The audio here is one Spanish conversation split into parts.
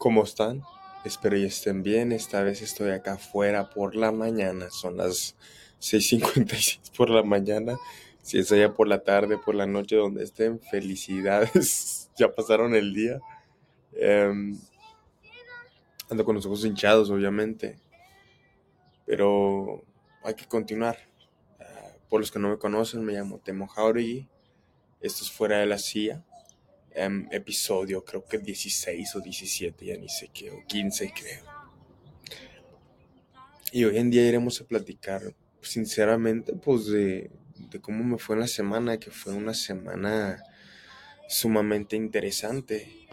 ¿Cómo están? Espero y estén bien. Esta vez estoy acá afuera por la mañana. Son las 6.56 por la mañana. Si es allá por la tarde, por la noche, donde estén, felicidades. ya pasaron el día. Em, ando con los ojos hinchados, obviamente. Pero hay que continuar. Ah, por los que no me conocen, me llamo Temo Jauregui. Esto es fuera de la CIA Em, episodio, creo que 16 o 17, ya ni sé qué, o 15 creo. Y hoy en día iremos a platicar, sinceramente, pues de, de cómo me fue en la semana, que fue una semana sumamente interesante.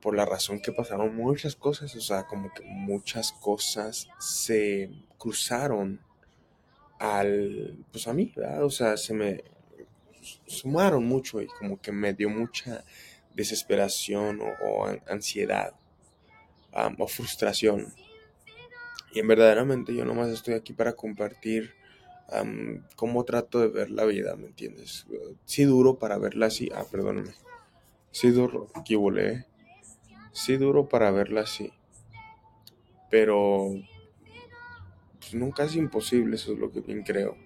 por la razón que pasaron muchas cosas, o sea, como que muchas cosas se cruzaron al, pues a mí, ¿verdad? O sea, se me, sumaron mucho y como que me dio mucha desesperación o, ansiedad o frustración. Y en verdaderamente yo nomás estoy aquí para compartir cómo trato de ver la vida, ¿me entiendes? Sí duro para verla así. Ah, perdóname. Sí duro, aquí volé. Sí duro para verla así. Pero pues, nunca es imposible, eso es lo que bien creo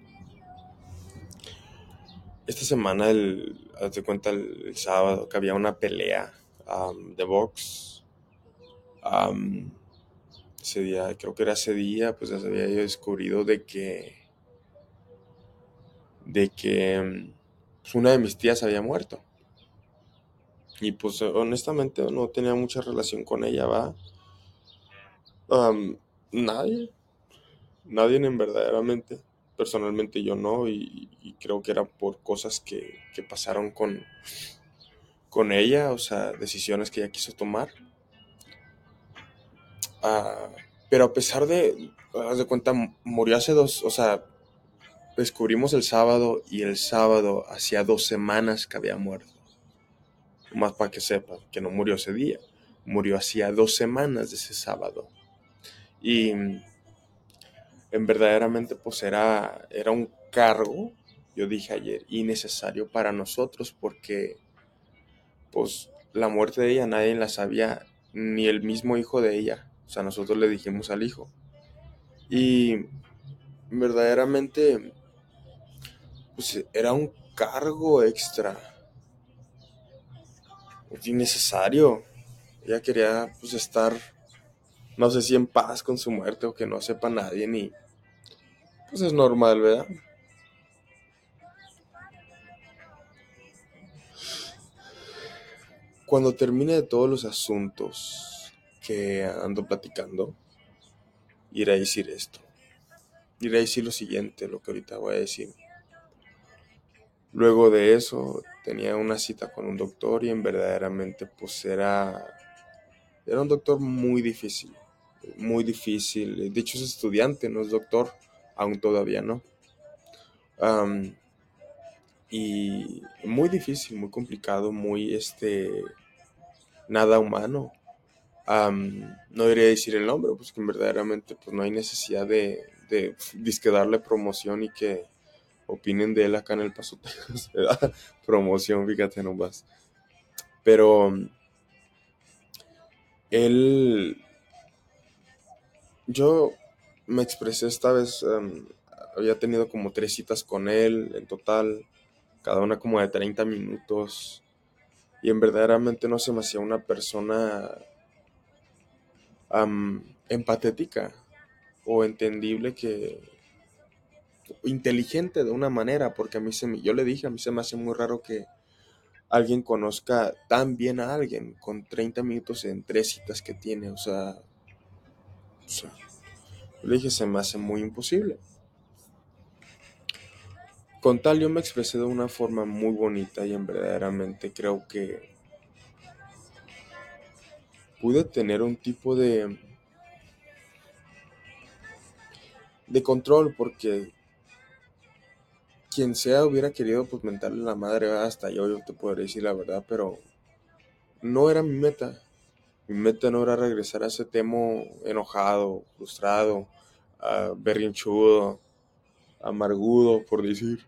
esta semana, el, hazte cuenta, el, sábado, que había una pelea de box. ese día, creo que era ese día, pues ya se había yo descubrido de que. de que pues, una de mis tías había muerto. Y pues honestamente no tenía mucha relación con ella, va. nadie. Nadie en verdaderamente personalmente yo no, y, creo que era por cosas que, pasaron con, con ella, o sea, decisiones que ella quiso tomar. Ah, pero a pesar de, haz de cuenta, murió hace dos, o sea, descubrimos el sábado y el sábado hacía dos semanas que había muerto. Más para que sepan que no murió ese día, murió hacía dos semanas de ese sábado. Y en verdaderamente pues era, era un cargo, yo dije ayer, innecesario para nosotros porque pues la muerte de ella nadie la sabía, ni el mismo hijo de ella, o sea, nosotros le dijimos al hijo. Y verdaderamente pues era un cargo extra, innecesario. Ella quería pues estar no sé si en paz con su muerte o que no sepa nadie ni... Pues es normal, ¿verdad? Cuando termine de todos los asuntos que ando platicando, iré a decir esto. Iré a decir lo siguiente, lo que ahorita voy a decir. Luego de eso tenía una cita con un doctor y en verdaderamente pues era, era un doctor muy difícil muy difícil. De hecho es estudiante, no es doctor, aún todavía no. y muy difícil, muy complicado, muy este nada humano. no debería decir el nombre, pues que verdaderamente pues, no hay necesidad de, de darle promoción y que opinen de él acá en el Paso promoción, fíjate nomás. Pero él yo me expresé esta vez, em, había tenido como tres citas con él en total, cada una como de 30 minutos, y en verdaderamente no se me hacía una persona empatética o entendible que inteligente de una manera, porque a mí se me, yo le dije, a mí se me hace muy raro que alguien conozca tan bien a alguien con 30 minutos en tres citas que tiene, o sea, le dije, se me hace muy imposible. Con tal yo me expresé de una forma muy bonita y en verdaderamente creo que pude tener un tipo de de control porque quien sea hubiera querido pues mentarle la madre hasta yo yo te podría decir la verdad pero no era mi meta mi meta no era regresar a ese tema enojado, frustrado, berrinchudo, amargudo, por decir.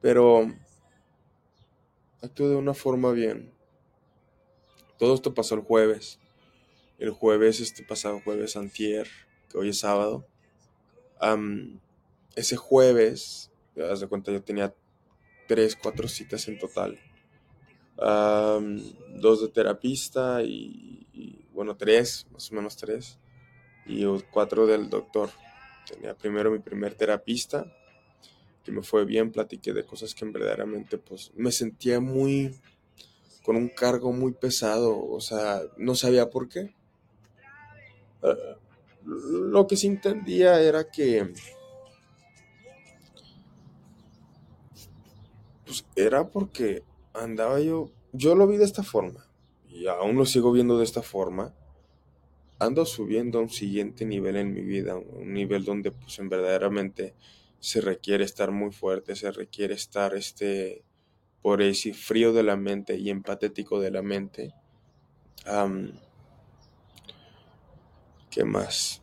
Pero actué de una forma bien. todo esto pasó el jueves. El jueves, este pasado jueves, antier, que hoy es sábado. ese jueves, haz de cuenta, yo tenía tres, cuatro citas en total. Dos de terapista y, bueno, tres, más o menos tres. Y cuatro del doctor. Tenía primero mi primer terapista, que me fue bien, platiqué de cosas que verdaderamente pues me sentía muy con un cargo muy pesado, o sea, no sabía por qué. Eh, lo que sí entendía era que pues era porque andaba yo, yo lo vi de esta forma y aún lo sigo viendo de esta forma. Ando subiendo a un siguiente nivel en mi vida, un nivel donde pues en verdaderamente se requiere estar muy fuerte, se requiere estar este por ese frío de la mente y empatético de la mente. ¿Qué más?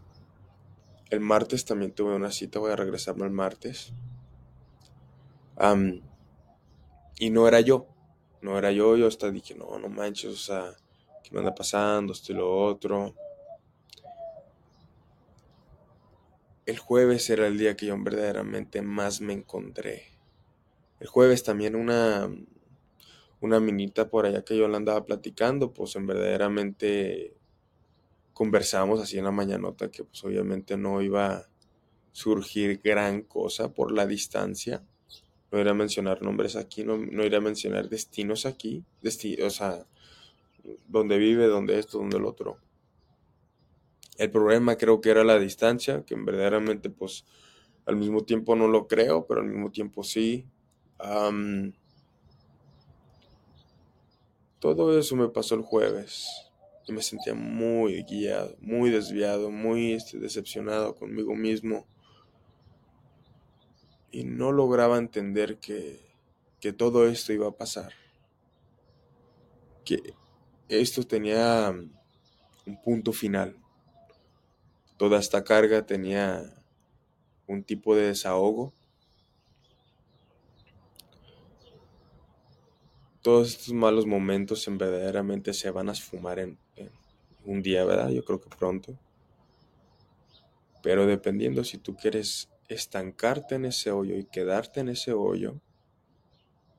El martes también tuve una cita, voy a regresarme el martes. y no era yo, no era yo, yo hasta dije, no, no manches, o sea, ¿qué me anda pasando? Esto y lo otro. El jueves era el día que yo verdaderamente más me encontré el jueves también una, una minita por allá que yo la andaba platicando, pues en verdaderamente conversamos así en la mañanota que pues obviamente no iba a surgir gran cosa por la distancia. No iré a mencionar nombres aquí, no, no iré a mencionar destinos aquí, o sea, donde vive, donde esto, donde el otro. El problema creo que era la distancia, que verdaderamente pues al mismo tiempo no lo creo, pero al mismo tiempo sí todo eso me pasó el jueves y me sentía muy guiado, muy desviado, muy este, decepcionado conmigo mismo. Y no lograba entender que, que todo esto iba a pasar. Que esto tenía un punto final. Toda esta carga tenía un tipo de desahogo todos estos malos momentos en verdaderamente se van a esfumar en, un día, ¿verdad? Yo creo que pronto. Pero dependiendo si tú quieres estancarte en ese hoyo y quedarte en ese hoyo,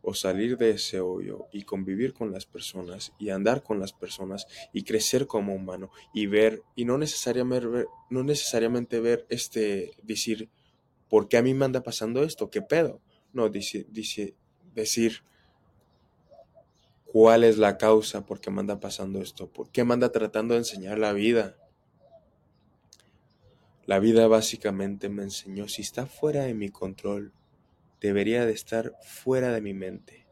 o salir de ese hoyo y convivir con las personas y andar con las personas y crecer como humano y ver y no necesariamente ver, no necesariamente ver este decir ¿por qué a mí me anda pasando esto? ¿Qué pedo? No, dice, dice decir cuál es la causa, por qué me anda pasando esto, por qué me anda tratando de enseñar la vida. La vida básicamente me enseñó, si está fuera de mi control, debería de estar fuera de mi mente.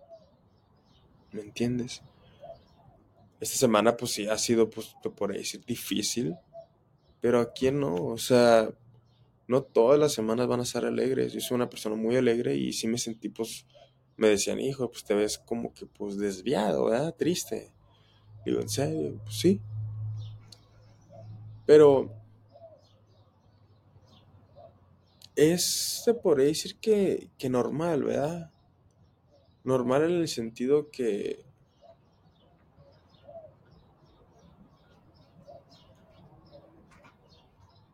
¿Me entiendes? Esta semana pues sí ha sido, pues, por decir, difícil, pero a quién no, o sea, no todas las semanas van a ser alegres. Yo soy una persona muy alegre y sí me sentí pues me decían, hijo, pues te ves como que pues desviado, ¿verdad? Triste. Digo, ¿en serio? Pues sí. Pero es, se podría decir que, que normal, ¿verdad? Normal en el sentido que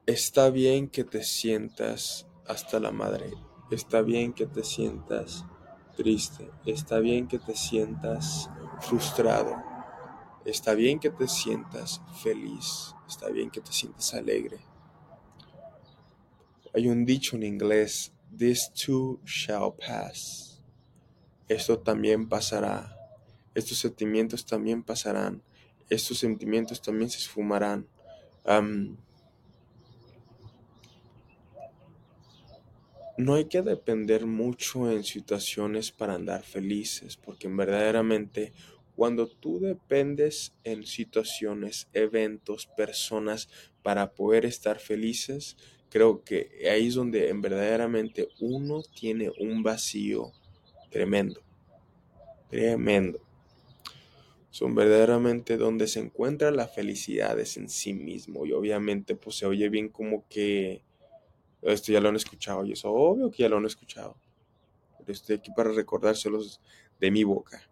está bien que te sientas hasta la madre, está bien que te sientas triste, está bien que te sientas frustrado, está bien que te sientas feliz, está bien que te sientas alegre. Hay un dicho en inglés, this too shall pass. Esto también pasará. Estos sentimientos también pasarán. Estos sentimientos también se esfumarán. no hay que depender mucho en situaciones para andar felices, porque verdaderamente cuando tú dependes en situaciones, eventos, personas para poder estar felices, creo que ahí es donde en verdaderamente uno tiene un vacío tremendo, tremendo. Son verdaderamente donde se encuentra la felicidad es en sí mismo y obviamente pues se oye bien como que esto ya lo han escuchado y es obvio que ya lo han escuchado. Pero estoy aquí para recordárselos de mi boca.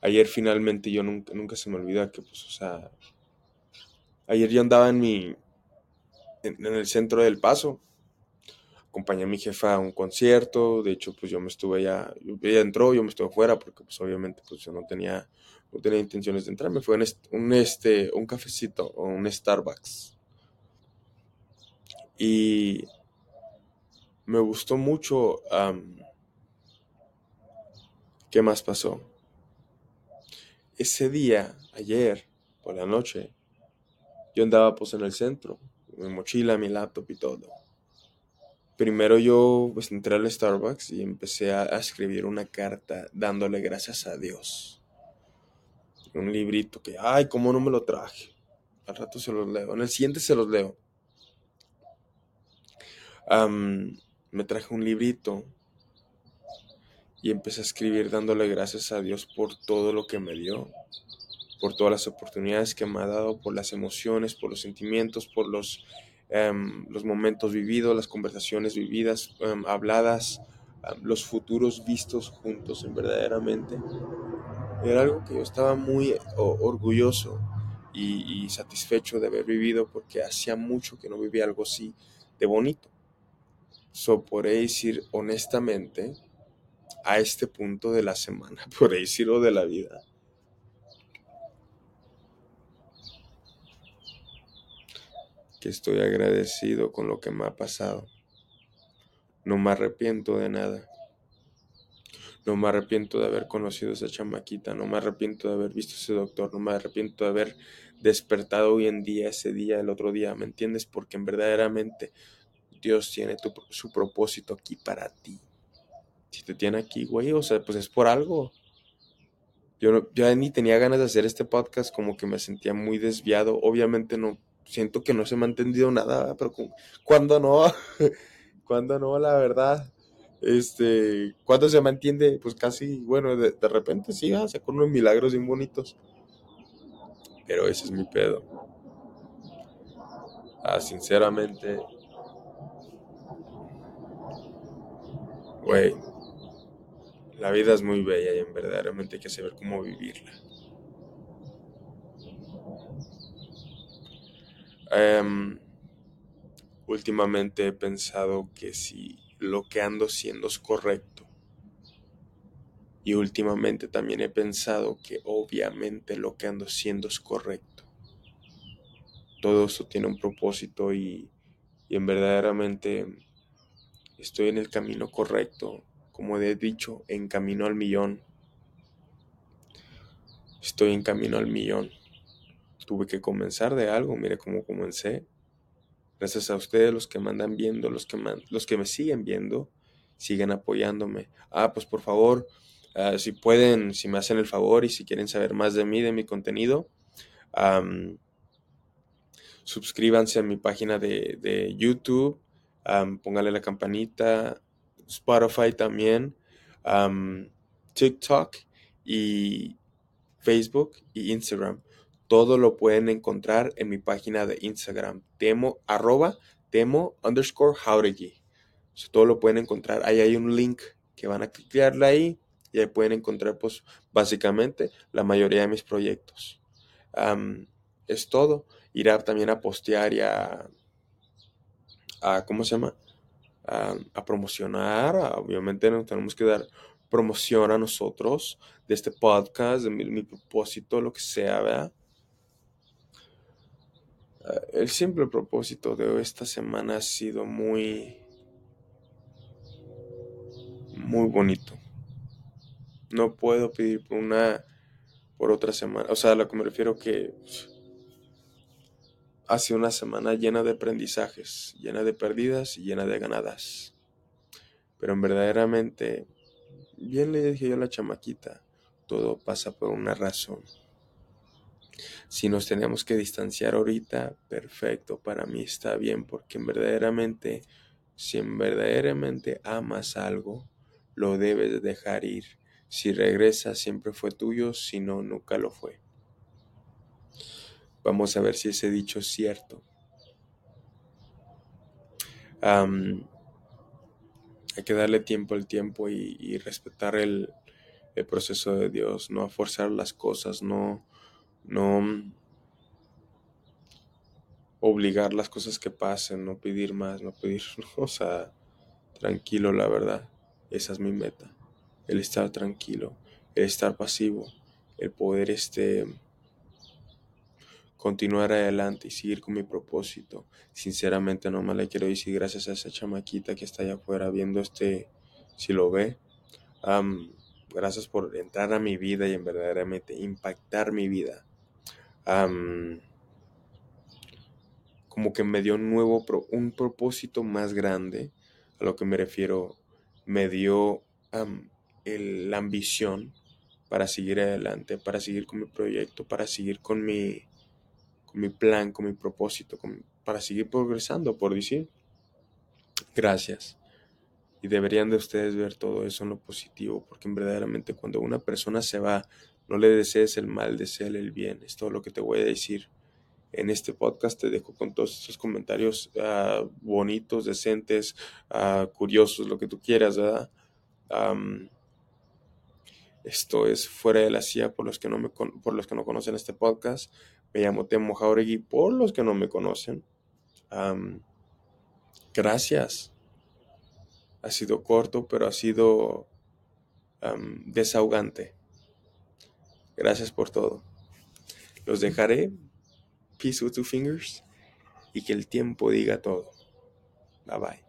ayer finalmente yo nunca, nunca se me olvida que, pues, o sea, ayer yo andaba en mi, en, el centro del paso, acompañé a mi jefa a un concierto, de hecho, pues yo me estuve ya, ella entró, yo me estuve fuera, porque pues obviamente pues yo no tenía, no tenía intenciones de entrar, me fue en un, este, un cafecito o un Starbucks. Y me gustó mucho. ¿Qué más pasó? Ese día, ayer, por la noche, yo andaba pues en el centro, mi mochila, mi laptop y todo. Primero yo pues entré al Starbucks y empecé a, escribir una carta dándole gracias a Dios. Un librito que, ay, cómo no me lo traje. Al rato se los leo. En el siguiente se los leo. me traje un librito y empecé a escribir dándole gracias a Dios por todo lo que me dio, por todas las oportunidades que me ha dado, por las emociones, por los sentimientos, por los, em, los momentos vividos, las conversaciones vividas, em, habladas, los futuros vistos juntos, en verdaderamente. Era algo que yo estaba muy orgulloso y, satisfecho de haber vivido porque hacía mucho que no vivía algo así de bonito. So, podré decir honestamente, a este punto de la semana, por decirlo de la vida. Estoy agradecido con lo que me ha pasado. No me arrepiento de nada. No me arrepiento de haber conocido a esa chamaquita. No me arrepiento de haber visto a ese doctor. No me arrepiento de haber despertado hoy en día, ese día, el otro día. ¿Me entiendes? Porque verdaderamente Dios tiene su propósito aquí para ti. Si te tiene aquí, güey, o sea, pues es por algo. Yo, yo ni tenía ganas de hacer este podcast, como que me sentía muy desviado. Obviamente no, siento que no se me ha entendido nada, pero cuando no, cuando no, la verdad. Este, cuando se me entiende, pues casi, bueno, de, repente sí, ah, con unos milagros bien bonitos. Pero ese es mi pedo. Ah, sinceramente, güey, la vida es muy bella y en verdaderamente hay que saber cómo vivirla. Em, últimamente he pensado que si lo que ando haciendo es correcto. Y últimamente también he pensado que obviamente lo que ando haciendo es correcto. Todo esto tiene un propósito y, y en verdaderamente estoy en el camino correcto como he dicho, en camino al millón. Estoy en camino al millón. Tuve que comenzar de algo, mire cómo comencé. Gracias a ustedes, los que me andan viendo, los que, los que me siguen viendo, siguen apoyándome. Ah, pues por favor, ah, si pueden, si me hacen el favor y si quieren saber más de mí, de mi contenido, suscríbanse a mi página de, YouTube, póngale la campanita, Spotify también, TikTok y Facebook y Instagram. Todo lo pueden encontrar en mi página de Instagram, temo, arroba, temo, underscore, jauregui. todo lo pueden encontrar. Ahí hay un link que van a clicarle ahí y ahí pueden encontrar, pues, básicamente la mayoría de mis proyectos. es todo. Irá también a postear y a, a ¿cómo se llama? a, promocionar. Obviamente nos tenemos que dar promoción a nosotros de este podcast, de mi, propósito, lo que sea, ¿verdad? Ah, el simple propósito de esta semana ha sido muy, muy bonito. No puedo pedir por una, por otra semana. O sea, a lo que me refiero que ha sido una semana llena de aprendizajes, llena de perdidas y llena de ganadas. Pero en verdaderamente, bien le dije yo a la chamaquita, todo pasa por una razón. Si nos tenemos que distanciar ahorita, perfecto, para mí está bien, porque en verdaderamente, si en verdaderamente amas algo, lo debes dejar ir. Si regresa, siempre fue tuyo, si no, nunca lo fue. Vamos a ver si ese dicho es cierto. hay que darle tiempo al tiempo y, respetar el, el proceso de Dios, no forzar las cosas, no, no obligar las cosas que pasen, no pedir más, no pedir, o sea, tranquilo, la verdad, esa es mi meta, el estar tranquilo, el estar pasivo, el poder este continuar adelante y seguir con mi propósito. Sinceramente, no me le quiero decir gracias a esa chamaquita que está allá afuera viendo este, si lo ve. gracias por entrar a mi vida y en verdaderamente impactar mi vida. Como que me dio un nuevo, un propósito más grande, a lo que me refiero, me dio la ambición para seguir adelante, para seguir con mi proyecto, para seguir con mi, con mi plan, con mi propósito, para seguir progresando, por decir. Gracias. Y deberían de ustedes ver todo eso en lo positivo, porque verdaderamente cuando una persona se va, no le desees el mal, deseale el bien. Es todo lo que te voy a decir. En este podcast te dejo con todos estos comentarios ah, bonitos, decentes, ah, curiosos, lo que tú quieras, ¿verdad? esto es fuera de la CIA por los que no, me, por los que no conocen este podcast. Me llamo Temo Jauregui por los que no me conocen. gracias. Ha sido corto, pero ha sido desahogante. Gracias por todo. Los dejaré. Peace with two fingers. Y que el tiempo diga todo. Bye bye.